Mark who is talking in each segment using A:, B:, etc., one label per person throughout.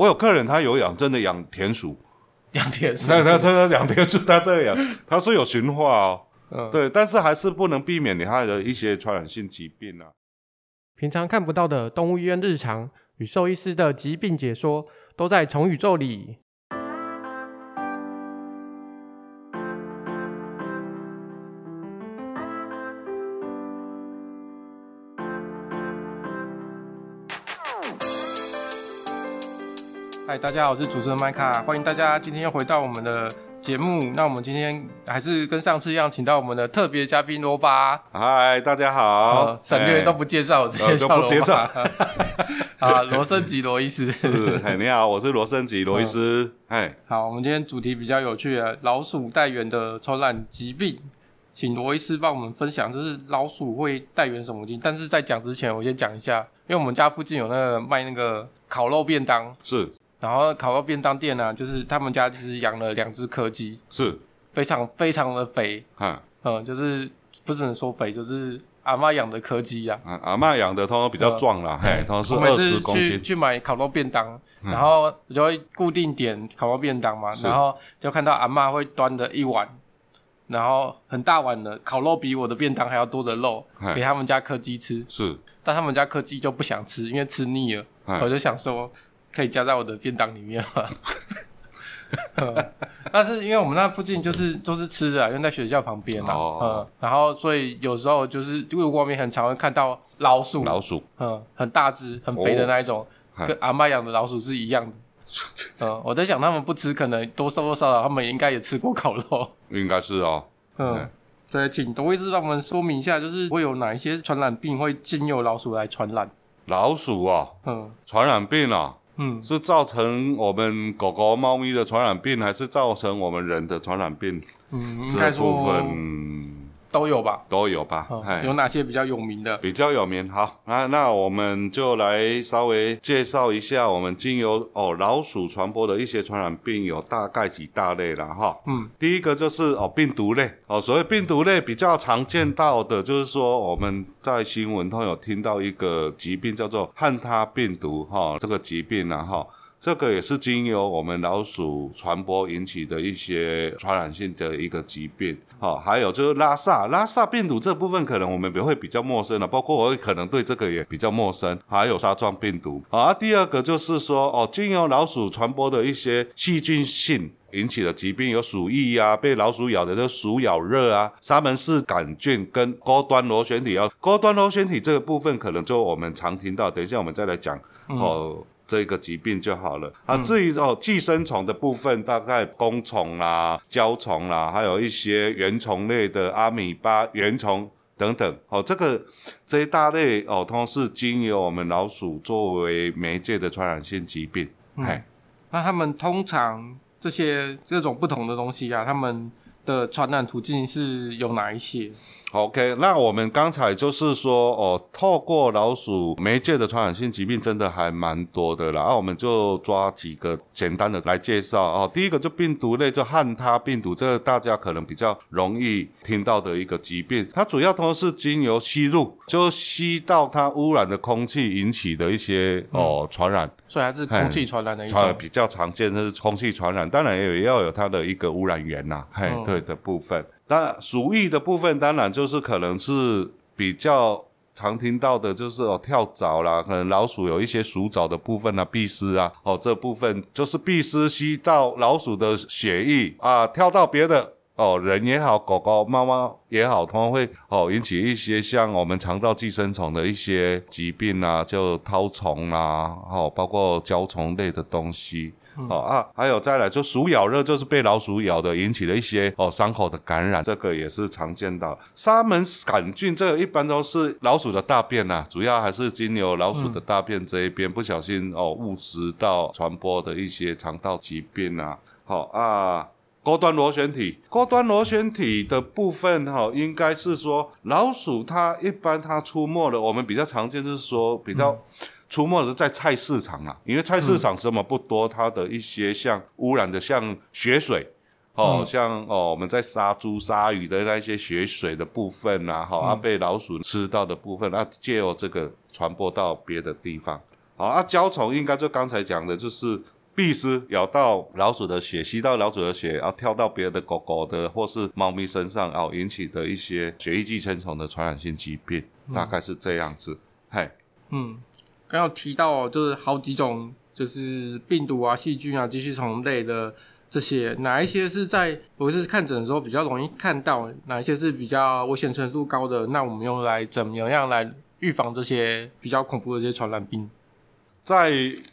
A: 我有客人他有养，真的养田鼠，
B: 养田鼠，
A: 他他他养田鼠，他这样，他是有驯化哦，
B: 嗯，
A: 对，但是还是不能避免你他的一些传染性疾病啊。
C: 平常看不到的动物医院日常与兽医师的疾病解说，都在宠宇宙里。嗨，大家好，我是主持人麦卡，欢迎大家今天又回到我们的节目。那我们今天还是跟上次一样，请到我们的特别嘉宾罗巴。
A: 嗨，大家好。
C: 呃、省略都不介绍，我直接叫罗巴。不介绍。啊，罗生吉罗医师。
A: 是，嗨，你好，我是罗生吉罗医师。嗨、嗯，
C: 好，我们今天主题比较有趣的，老鼠带源的传染疾病，请罗医师帮我们分享，就是老鼠会带源什么病？但是在讲之前，我先讲一下，因为我们家附近有那个卖那个烤肉便当。
A: 是。
C: 然后烤肉便当店呢、啊，就是他们家就是养了两只柯基，
A: 是，
C: 非常非常的肥，
A: 哈。
C: 嗯，就是不只能说肥，就是阿嬷养的柯基呀、
A: 啊，阿嬷养的通常比较壮啦，嘿，通常是二十公斤。
C: 去去买烤肉便当，然后就会固定点烤肉便当嘛，然后就看到阿嬷会端着一碗，然后很大碗的烤肉，比我的便当还要多的肉给他们家柯基吃，
A: 是，
C: 但他们家柯基就不想吃，因为吃腻了，我就想说。可以加在我的便当里面吗？但是因为我们那附近就是都是吃的，因为在学校旁边啊，嗯，然后所以有时候就是路过外面很常会看到老鼠，
A: 老鼠，
C: 嗯，很大只、很肥的那一种，跟阿妈养的老鼠是一样的。嗯，我在想他们不吃，可能多多少少他们应该也吃过烤肉，
A: 应该是哦。
C: 嗯，对，请董医师帮我们说明一下，就是会有哪一些传染病会经由老鼠来传染？
A: 老鼠啊，嗯，传染病啊。嗯，是造成我们狗狗、猫咪的传染病，还是造成我们人的传染病？
C: 嗯，应该说部分都有吧，
A: 都有吧。
C: 哦、有哪些比较有名的？
A: 比较有名，好，那那我们就来稍微介绍一下，我们经由哦老鼠传播的一些传染病有大概几大类了哈。嗯，第一个就是哦病毒类哦，所谓病毒类比较常见到的，就是说我们在新闻都有听到一个疾病叫做汉他病毒哈，这个疾病然后。这个也是经由我们老鼠传播引起的一些传染性的一个疾病，好，还有就是拉萨拉萨病毒这部分可能我们也会比较陌生了，包括我可能对这个也比较陌生，还有沙状病毒，啊，第二个就是说哦，经由老鼠传播的一些细菌性引起的疾病，有鼠疫啊，被老鼠咬的这鼠咬热啊，沙门氏杆菌跟高端螺旋体。啊，高端螺旋体这个部分可能就我们常听到，等一下我们再来讲哦。嗯这个疾病就好了啊。至于哦，寄生虫的部分，大概弓虫啦、胶虫啦，还有一些原虫类的阿米巴原虫等等。哦，这个这一大类哦，通常是经由我们老鼠作为媒介的传染性疾病。
C: 嗯，那他们通常这些这种不同的东西啊，他们的传染途径是有哪一些
A: ？OK，那我们刚才就是说哦，透过老鼠媒介的传染性疾病真的还蛮多的啦。然后我们就抓几个简单的来介绍哦。第一个就病毒类，就汉他病毒，这个大家可能比较容易听到的一个疾病。它主要都是经由吸入，就吸到它污染的空气引起的一些哦传染。
C: 所以还是空气传染的一种。
A: 比较常见的是空气传染，当然也要有它的一个污染源呐，嘿，对的部分。那鼠疫的部分，当然就是可能是比较常听到的，就是哦跳蚤啦，可能老鼠有一些鼠蚤的部分啊，壁虱啊，哦这部分就是壁虱吸到老鼠的血液啊，跳到别的哦人也好，狗狗、猫猫也好，通常会哦引起一些像我们肠道寄生虫的一些疾病啊，就绦虫啦，哦包括胶虫类的东西。哦啊，还有再来就鼠咬热，就是被老鼠咬的引起了一些哦伤口的感染，这个也是常见到。沙门杆菌这个一般都是老鼠的大便呐、啊，主要还是经由老鼠的大便这一边不小心哦误食到传播的一些肠道疾病啊。好啊，高端螺旋体，高端螺旋体的部分哈、哦，应该是说老鼠它一般它出没的，我们比较常见就是说比较。嗯。出没是在菜市场啊，因为菜市场什么不多，嗯、它的一些像污染的，像血水，哦，嗯、像哦我们在杀猪杀鱼的那些血水的部分啊，哈、嗯，啊被老鼠吃到的部分，啊借由这个传播到别的地方，好啊，焦虫应该就刚才讲的，就是壁虱咬到老鼠的血，吸到老鼠的血，然后跳到别的狗狗的或是猫咪身上，然后引起的一些血液寄生虫的传染性疾病，嗯、大概是这样子。嘿，
C: 嗯，刚刚提到就是好几种，就是病毒啊、细菌啊、寄生虫类的这些，哪一些是在我是看诊的时候比较容易看到，哪一些是比较危险程度高的？那我们用来怎么样来预防这些比较恐怖的这些传染病？
A: 在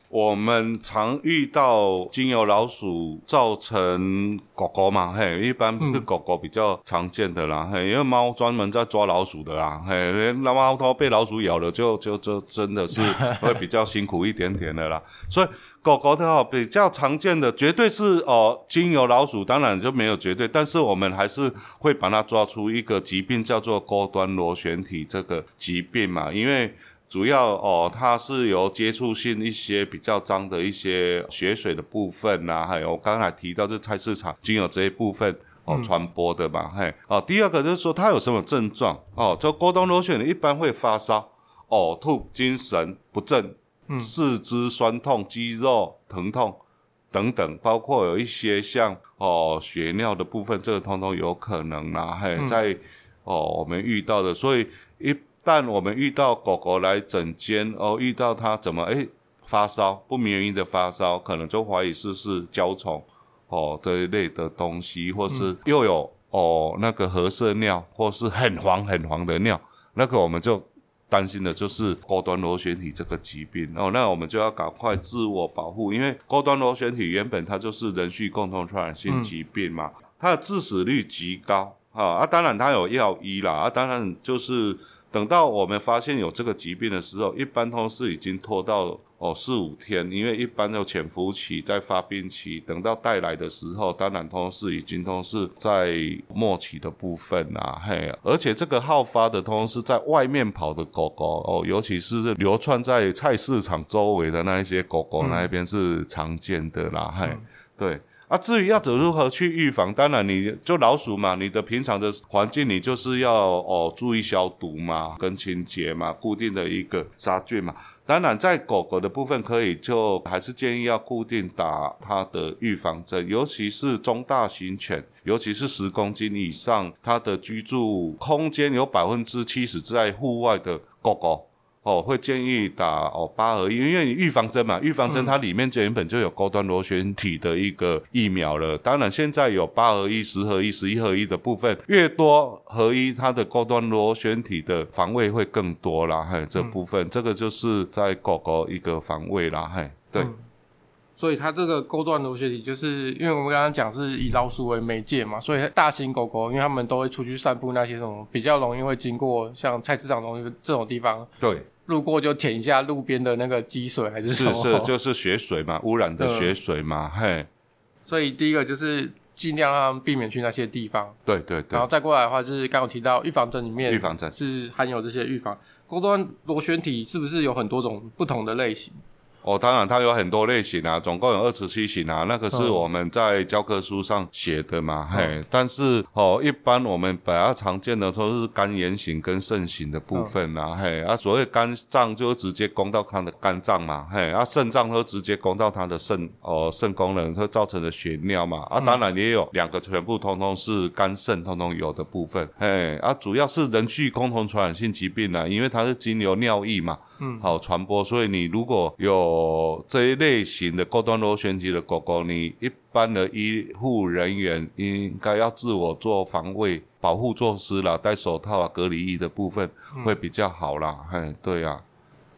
A: 我们常遇到经由老鼠造成狗狗嘛，嘿，一般是狗狗比较常见的啦，嘿，因为猫专门在抓老鼠的啦，嘿，那猫头被老鼠咬了就，就就真的是会比较辛苦一点点的啦。所以狗狗的话比较常见的，绝对是哦，经由老鼠，当然就没有绝对，但是我们还是会把它抓出一个疾病，叫做高端螺旋体这个疾病嘛，因为。主要哦，它是由接触性一些比较脏的一些血水的部分呐、啊，还有我刚才提到这菜市场经有这一部分哦传播的嘛，嘿，哦，第二个就是说它有什么症状哦，就过动螺旋一般会发烧、呕吐、精神不振、四肢酸痛、肌肉疼痛等等，包括有一些像哦血尿的部分，这个通通有可能啦，嘿，在哦我们遇到的，所以一。但我们遇到狗狗来诊间哦，遇到它怎么诶发烧，不明原因的发烧，可能就怀疑是是焦虫哦这一类的东西，或是又有哦那个褐色尿，或是很黄很黄的尿，那个我们就担心的就是高端螺旋体这个疾病哦，那我们就要赶快自我保护，因为高端螺旋体原本它就是人畜共同传染性疾病嘛，它的致死率极高啊啊，当然它有药医啦啊，当然就是。等到我们发现有这个疾病的时候，一般都是已经拖到哦四五天，因为一般有潜伏期在发病期，等到带来的时候，当然都是已经都是在末期的部分啦，嘿，而且这个好发的通是在外面跑的狗狗哦，尤其是流窜在菜市场周围的那一些狗狗，那一边是常见的啦，嗯、嘿，对。啊，至于要怎如何去预防，当然你就老鼠嘛，你的平常的环境你就是要哦注意消毒嘛，跟清洁嘛，固定的一个杀菌嘛。当然在狗狗的部分可以就还是建议要固定打它的预防针，尤其是中大型犬，尤其是十公斤以上，它的居住空间有百分之七十在户外的狗狗。哦，会建议打哦八合一，因为预防针嘛，预防针它里面就原本就有高端螺旋体的一个疫苗了。当然现在有八合一、十合一、十一合一的部分，越多合一，它的高端螺旋体的防卫会更多啦。嘿，这部分、嗯、这个就是在狗狗一个防卫啦。嘿，对。嗯、
C: 所以它这个高端螺旋体，就是因为我们刚刚讲是以老鼠为媒介嘛，所以大型狗狗，因为它们都会出去散步，那些什么比较容易会经过像菜市场中这种地方。
A: 对。
C: 路过就舔一下路边的那个积水还是什么？
A: 是是，就是血水嘛，污染的血水嘛，嗯、嘿。
C: 所以第一个就是尽量让他们避免去那些地方。
A: 对对对。
C: 然后再过来的话，就是刚刚提到预防针里面，
A: 预防针
C: 是含有这些预防。高端螺旋体是不是有很多种不同的类型？
A: 哦，当然它有很多类型啊，总共有二十七型啊，那个是我们在教科书上写的嘛，嗯、嘿。但是哦，一般我们比较常见的都是肝炎型跟肾型的部分啦，嗯、嘿。啊，所谓肝脏就直接攻到它的肝脏嘛，嘿。啊，肾脏都直接攻到它的肾哦，肾功能会造成的血尿嘛。啊，当然也有两个全部通通是肝肾通通有的部分，嘿。啊，主要是人畜共同传染性疾病啊，因为它是经由尿液嘛，嗯，好传播，所以你如果有哦，这一类型的高端螺旋级的狗狗，你一般的医护人员应该要自我做防卫保护措施啦，戴手套啊、隔离衣的部分会比较好啦。嗯，对呀、啊。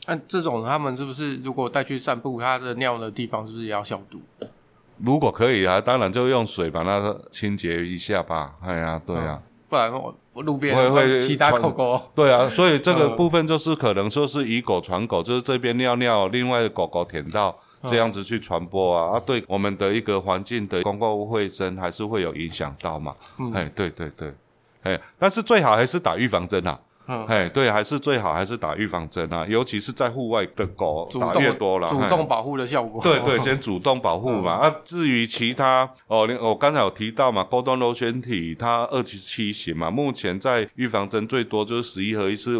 C: 那、啊、这种他们是不是如果带去散步，它的尿的地方是不是也要消毒？
A: 如果可以啊，当然就用水把它清洁一下吧。哎呀，对呀、啊。
C: 不然我我路边会会其他狗狗
A: 对啊，所以这个部分就是可能说是以狗传狗，就是这边尿尿，另外的狗狗舔到这样子去传播啊，啊，对我们的一个环境的公共卫生还是会有影响到嘛。嗯，哎，对对对，哎，但是最好还是打预防针啊。嗯，哎，对，还是最好还是打预防针啊，尤其是在户外的狗打越多了，
C: 主动保护的效果。
A: 对对，先主动保护嘛。嗯、啊，至于其他哦，我刚才有提到嘛，高端螺旋体它二十七型嘛，目前在预防针最多就是十一合一是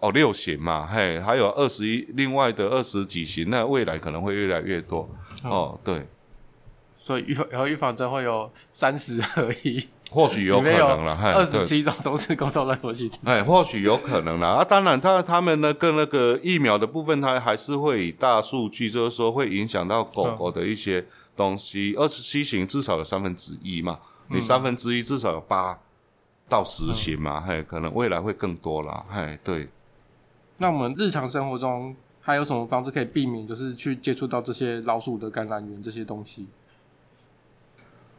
A: 哦六型嘛，嘿，还有二十一，另外的二十几型，那未来可能会越来越多。嗯、哦，对。
C: 所以预防，然后预防针会有三十而已。
A: 或许有可能了，
C: 二十七种都是构造乱活细菌。
A: 哎，或许有可能了啊！当然他，他他们呢，跟那个疫苗的部分，它还是会以大数据，就是说会影响到狗狗的一些东西。二十七型至少有三分之一嘛，你三分之一至少有八到十型嘛，嘿，可能未来会更多啦，嘿，对。
C: 那我们日常生活中还有什么方式可以避免，就是去接触到这些老鼠的感染源这些东西？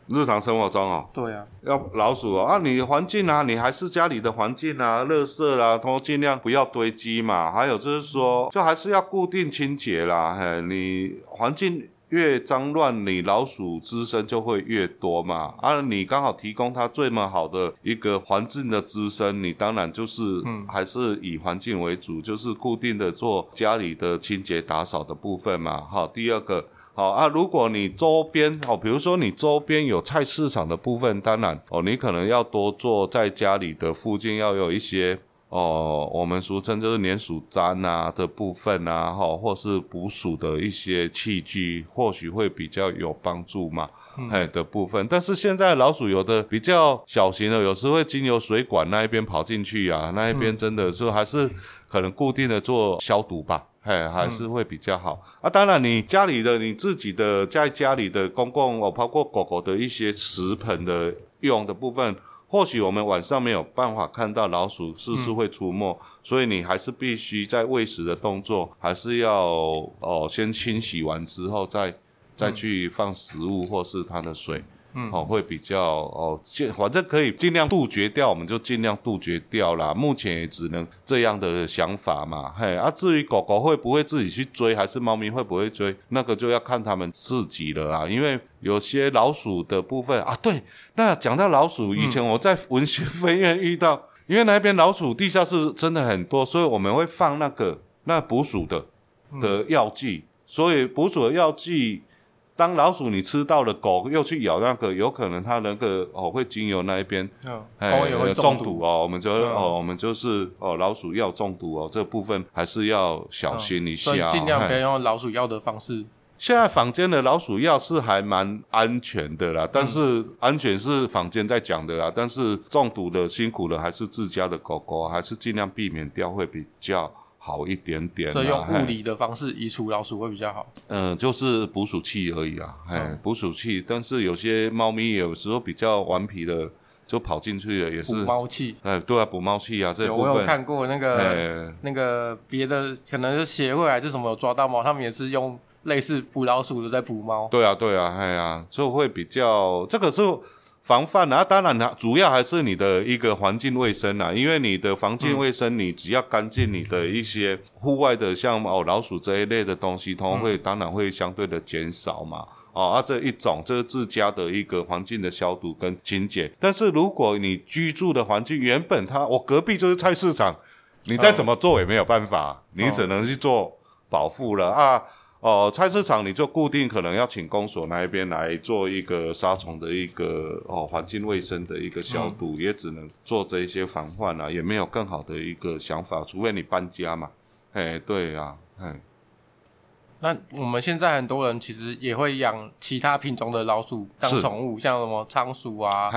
A: 日常生活中哦，
C: 对啊，
A: 要老鼠哦啊，你环境啊，你还是家里的环境啊，垃圾啦，都尽量不要堆积嘛。还有就是说，就还是要固定清洁啦。嘿，你环境越脏乱，你老鼠滋生就会越多嘛。啊，你刚好提供它最么好的一个环境的滋生，你当然就是嗯，还是以环境为主，就是固定的做家里的清洁打扫的部分嘛。好，第二个。好啊，如果你周边哦，比如说你周边有菜市场的部分，当然哦，你可能要多做在家里的附近要有一些哦，我们俗称就是粘鼠粘啊的部分啊，哈，或是捕鼠的一些器具，或许会比较有帮助嘛，哎、嗯、的部分。但是现在老鼠有的比较小型的，有时会经由水管那一边跑进去啊，那一边真的是还是可能固定的做消毒吧。哎，还是会比较好、嗯、啊！当然，你家里的、你自己的在家里的公共哦，包括狗狗的一些食盆的用的部分，或许我们晚上没有办法看到老鼠是不是会出没，嗯、所以你还是必须在喂食的动作，还是要哦先清洗完之后再再去放食物或是它的水。嗯，哦，会比较哦，反正可以尽量杜绝掉，我们就尽量杜绝掉啦。目前也只能这样的想法嘛，嘿。啊，至于狗狗会不会自己去追，还是猫咪会不会追，那个就要看他们自己了啊。因为有些老鼠的部分啊，对，那讲到老鼠，以前我在文学分院遇到，嗯、因为那边老鼠地下室真的很多，所以我们会放那个那捕鼠的的药剂，所以捕鼠的药剂。当老鼠你吃到了，狗又去咬那个，有可能它那个哦会经由那一边，哎、哦，有中毒哦。我们就、嗯、哦，我们就是哦，老鼠药中毒哦，这部分还是要小心一下，尽、
C: 嗯、量不要用老鼠药的方式。
A: 现在坊间的老鼠药是还蛮安全的啦，但是安全是坊间在讲的啦，但是中毒的辛苦的还是自家的狗狗，还是尽量避免掉会比较。好一点点，
C: 所以用物理的方式移除老鼠会比较好。
A: 嗯，就是捕鼠器而已啊，哎，捕鼠器。但是有些猫咪有时候比较顽皮的，就跑进去了，也是捕
C: 猫器。
A: 哎，对啊，捕猫器啊，这部分
C: 我有看过那个那个别的可能是协会还是什么有抓到猫，他们也是用类似捕老鼠的在捕猫。
A: 对啊，对啊，哎呀，就会比较这个是。防范啊，当然了，主要还是你的一个环境卫生啊，因为你的环境卫生，你只要干净，你的一些户外的像哦老鼠这一类的东西，它会当然会相对的减少嘛。哦，啊这一种这是自家的一个环境的消毒跟清洁。但是如果你居住的环境原本它我隔壁就是菜市场，你再怎么做也没有办法，你只能去做保护了啊。哦，菜市场你就固定可能要请公所那一边来做一个杀虫的一个哦环境卫生的一个消毒，嗯、也只能做这一些防范啊，也没有更好的一个想法，除非你搬家嘛。哎，对啊，哎。
C: 那我们现在很多人其实也会养其他品种的老鼠当宠物，像什么仓鼠啊。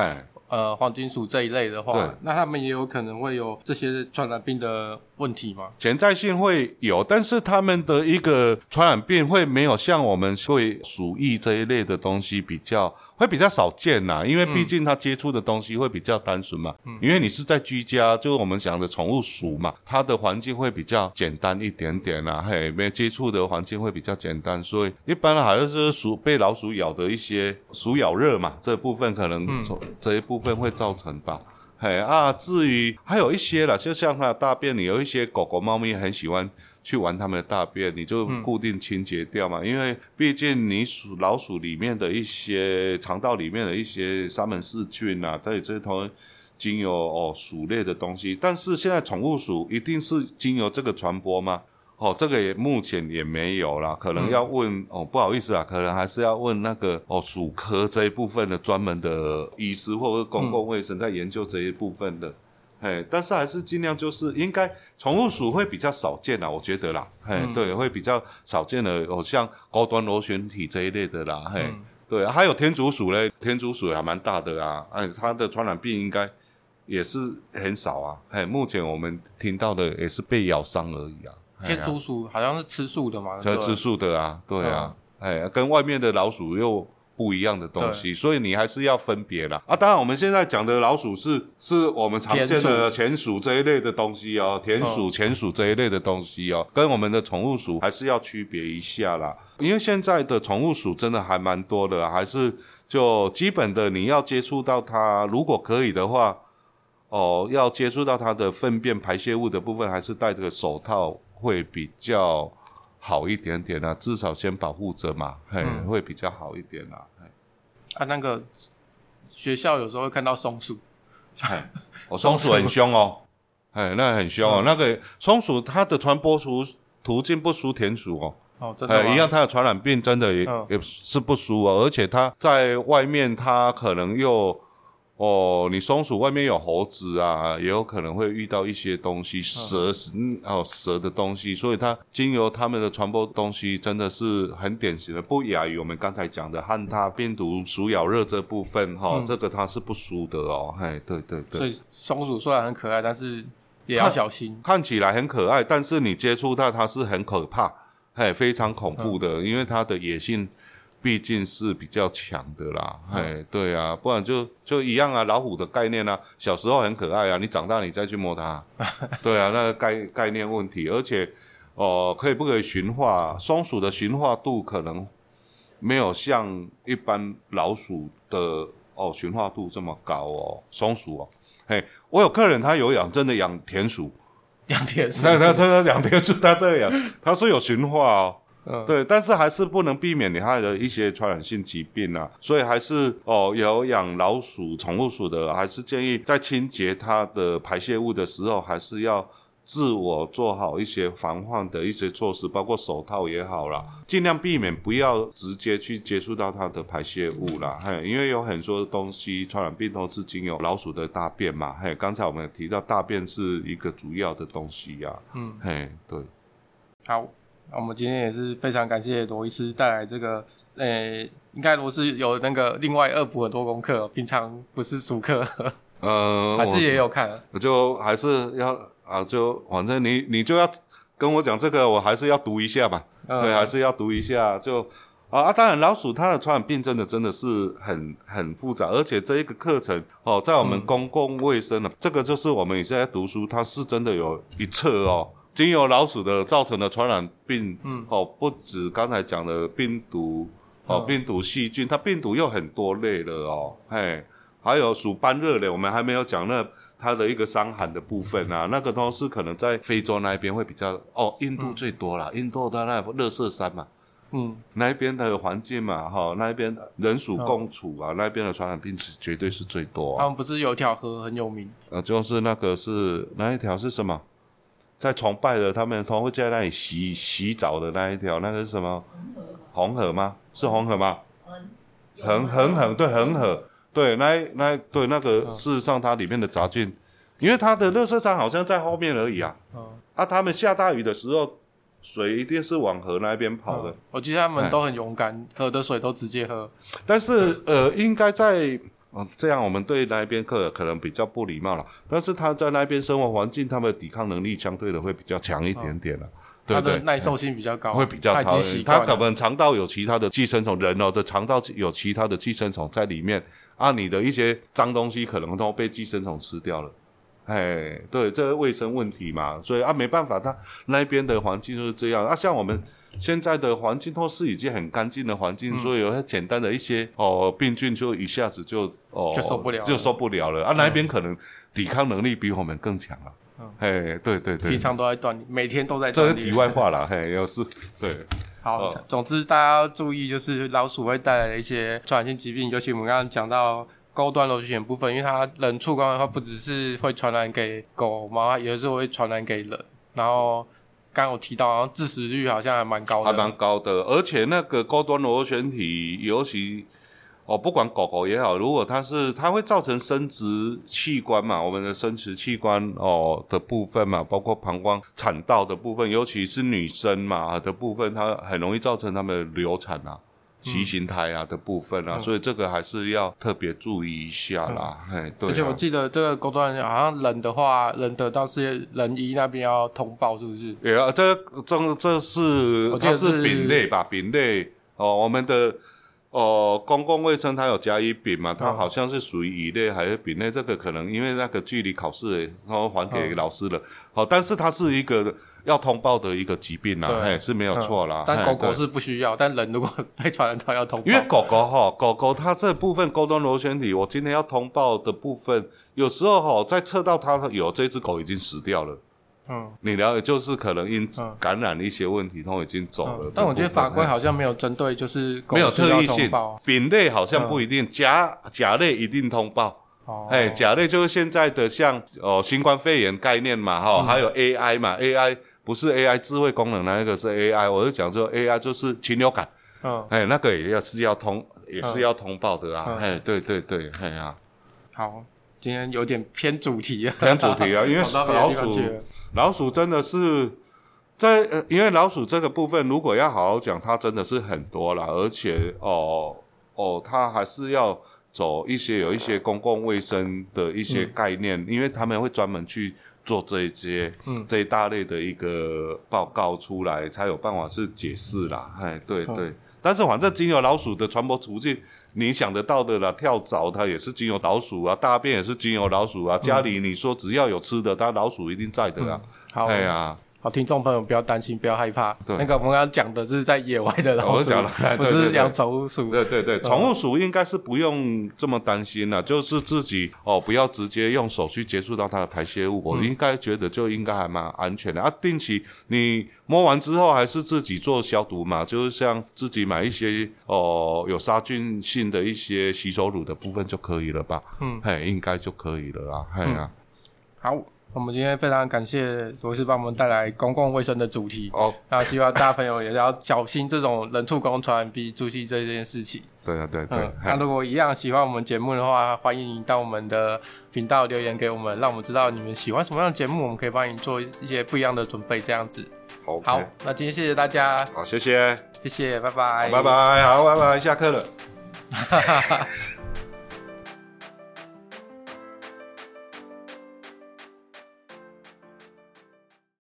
C: 呃，黄金鼠这一类的话，对那他们也有可能会有这些传染病的问题吗？
A: 潜在性会有，但是他们的一个传染病会没有像我们会鼠疫这一类的东西比较会比较少见呐，因为毕竟他接触的东西会比较单纯嘛。嗯，因为你是在居家，就是我们讲的宠物鼠嘛，它的环境会比较简单一点点啊，嘿，没接触的环境会比较简单，所以一般好像是鼠被老鼠咬的一些鼠咬热嘛，这部分可能这一部分。部分会造成吧，嘿啊，至于还有一些啦，就像它的大便，你有一些狗狗、猫咪很喜欢去玩它们的大便，你就固定清洁掉嘛，嗯、因为毕竟你鼠老鼠里面的一些肠道里面的一些沙门氏菌啊，它也这同经由哦鼠类的东西，但是现在宠物鼠一定是经由这个传播吗？哦，这个也目前也没有啦，可能要问、嗯、哦，不好意思啊，可能还是要问那个哦，鼠科这一部分的专门的医师或者公共卫生在研究这一部分的哎，但是还是尽量就是应该宠物鼠会比较少见啦，我觉得啦，嘿，嗯、对，会比较少见的哦像高端螺旋体这一类的啦，嘿，嗯、对，还有天竺鼠嘞，天竺鼠也还蛮大的啊，哎，它的传染病应该也是很少啊，嘿，目前我们听到的也是被咬伤而已啊。
C: 天竺鼠好像是吃素的嘛，
A: 它吃素的啊，对啊，哎、嗯，跟外面的老鼠又。不一样的东西，所以你还是要分别啦。啊。当然，我们现在讲的老鼠是是我们常见的田鼠这一类的东西哦，田鼠、浅鼠这一类的东西哦，跟我们的宠物鼠还是要区别一下啦。因为现在的宠物鼠真的还蛮多的，还是就基本的你要接触到它，如果可以的话，哦，要接触到它的粪便排泄物的部分，还是戴这个手套会比较。好一点点啊，至少先保护着嘛，嘿，嗯、会比较好一点啦。
C: 啊，那个学校有时候会看到松鼠，
A: 嘿，哦，松鼠很凶哦，哎，那很凶哦，嗯、那个松鼠它的传播途途径不输田鼠哦，
C: 哦，真的，
A: 一样它的传染病真的也、嗯、也是不输哦，而且它在外面它可能又。哦，你松鼠外面有猴子啊，也有可能会遇到一些东西，蛇，嗯，哦，蛇的东西，所以它经由它们的传播东西，真的是很典型的，不亚于我们刚才讲的汉他病毒鼠咬热这部分哈，嗯、这个它是不输的哦，嘿，对对对。
C: 所以松鼠虽然很可爱，但是也要小心。
A: 看，看起来很可爱，但是你接触到它是很可怕，嘿，非常恐怖的，嗯、因为它的野性。毕竟是比较强的啦，哎、嗯，对啊，不然就就一样啊，老虎的概念啊，小时候很可爱啊，你长大你再去摸它，对啊，那个概概念问题，而且哦、呃，可以不可以驯化？松鼠的驯化度可能没有像一般老鼠的哦驯化度这么高哦，松鼠哦，嘿，我有客人他有养，真的养田鼠，
C: 养田鼠，
A: 那他他养田鼠，他这样，他是有驯化哦。嗯，对，但是还是不能避免你它的一些传染性疾病啊，所以还是哦，有养老鼠、宠物鼠的，还是建议在清洁它的排泄物的时候，还是要自我做好一些防范的一些措施，包括手套也好啦，尽量避免不要直接去接触到它的排泄物啦，嘿，因为有很多东西传染病都是经由老鼠的大便嘛，嘿，刚才我们提到大便是一个主要的东西呀，嗯，嘿，对，
C: 好。那我们今天也是非常感谢罗医师带来这个，诶、欸，应该罗是有那个另外恶补很多功课，平常不是熟课，呃，还是也有看，
A: 我就还是要啊，就反正你你就要跟我讲这个，我还是要读一下吧，嗯、对，还是要读一下，就啊啊，当然老鼠它的传染病真的真的是很很复杂，而且这一个课程哦，在我们公共卫生的、嗯、这个就是我们现在读书，它是真的有一册哦。经由老鼠的造成的传染病，嗯，哦，不止刚才讲的病毒，哦，病毒细菌，它病毒又很多类了哦，嘿，还有鼠斑热嘞，我们还没有讲那它的一个伤寒的部分啊，那个都是可能在非洲那一边会比较，哦，印度最多啦，印度的那垃圾山嘛，嗯，那一边的环境嘛，哈，那一边人鼠共处啊，那边的传染病是绝对是最多。
C: 他们不是有一条河很有名？
A: 呃，就是那个是哪一条是什么？在崇拜的，他们都会在那里洗洗澡的那一条，那个是什么？红河吗？是红河吗？恒恒河对恒河对，那那对那个事实上它里面的杂菌，因为它的热圾山好像在后面而已啊。啊，他们下大雨的时候，水一定是往河那边跑的。
C: 我记得他们都很勇敢，喝的水都直接喝。
A: 但是呃，应该在。哦，这样我们对那边客人可能比较不礼貌了。但是他在那边生活环境，他们的抵抗能力相对的会比较强一点点了，哦、对不对？
C: 耐受性比较高，
A: 会比较高。他可能肠道有其他的寄生虫，人哦的肠道有其他的寄生虫在里面啊，你的一些脏东西可能都被寄生虫吃掉了。哎，对，这个卫生问题嘛，所以啊，没办法，他那边的环境就是这样啊，像我们。现在的环境都是已经很干净的环境，嗯、所以有些简单的一些哦病菌就一下子就哦
C: 就受不了，
A: 就受不了了啊！那边可能抵抗能力比我们更强了。嗯，嘿，对对对，
C: 平常都在锻炼，每天都在。
A: 这是题外话了，嘿，有事对。
C: 好，哦、总之大家要注意，就是老鼠会带来的一些传染性疾病，尤其我们刚刚讲到高端螺旋部分，因为它人触光的话，不只是会传染给狗猫，也是会传染给人，然后。刚有提到，好像致死率好像还蛮高的，
A: 还蛮高的。而且那个高端螺旋体，尤其哦，不管狗狗也好，如果它是它会造成生殖器官嘛，我们的生殖器官哦的部分嘛，包括膀胱、产道的部分，尤其是女生嘛的部分，它很容易造成他们流产啊、畸形胎啊的部分啊，嗯、所以这个还是要特别注意一下啦。哎、嗯，对、啊。
C: 而且我记得这个工作人员好像人的话，人得到是人医那边要通报，是不是？
A: 对啊，这这这是它是丙类吧？丙类哦，我们的。哦，公共卫生它有甲乙丙嘛，它好像是属于乙类还是丙类？这个可能因为那个距离考试，然后还给老师了。好，但是它是一个要通报的一个疾病啦，嘿，是没有错啦。
C: 但狗狗是不需要，但人如果被传染到要通报。
A: 因为狗狗哈，狗狗它这部分沟通螺旋体，我今天要通报的部分，有时候哈，在测到它有这只狗已经死掉了。嗯，你了解，就是可能因感染一些问题，都已经走了。
C: 但我觉得法规好像没有针对，就是
A: 没有特异性。丙类好像不一定，甲甲类一定通报。哦，哎，甲类就是现在的像哦新冠肺炎概念嘛，哈，还有 AI 嘛，AI 不是 AI 智慧功能，那个是 AI。我就讲说 AI 就是禽流感。嗯，哎，那个也要是要通，也是要通报的啊。哎，对对对，哎呀，
C: 好。今天有点偏主题啊，
A: 偏主题啊，因为老鼠，老鼠真的是在呃，因为老鼠这个部分，如果要好好讲，它真的是很多啦，而且哦哦，它还是要走一些有一些公共卫生的一些概念，嗯、因为他们会专门去做这一些、嗯、这一大类的一个报告出来，才有办法去解释啦。哎，对对，嗯、但是反正经由老鼠的传播途径。你想得到的啦，跳蚤它也是经由老鼠啊，大便也是经由老鼠啊。家里你说只要有吃的，它老鼠一定在的啊。
C: 好，哎呀，好，听众朋友不要担心，不要害怕。对，那个我们刚刚讲的是在野外的老鼠，我讲了，不是养宠物鼠。
A: 对对对，宠物鼠应该是不用这么担心了，就是自己哦，不要直接用手去接触到它的排泄物，我应该觉得就应该还蛮安全的啊。定期你。摸完之后还是自己做消毒嘛，就是像自己买一些哦有杀菌性的一些洗手乳的部分就可以了吧？嗯，嘿，应该就可以了啊，嘿啊。
C: 好，我们今天非常感谢罗医师帮我们带来公共卫生的主题哦，那希望大家朋友也要小心这种人畜共传染病，注意这件事情。
A: 对啊，对对。
C: 那如果一样喜欢我们节目的话，欢迎到我们的频道留言给我们，让我们知道你们喜欢什么样的节目，我们可以帮你做一些不一样的准备，这样子。
A: Okay.
C: 好，那今天谢谢大家。
A: 好，谢谢，
C: 谢谢，拜拜，
A: 拜拜，好，拜拜，下课了。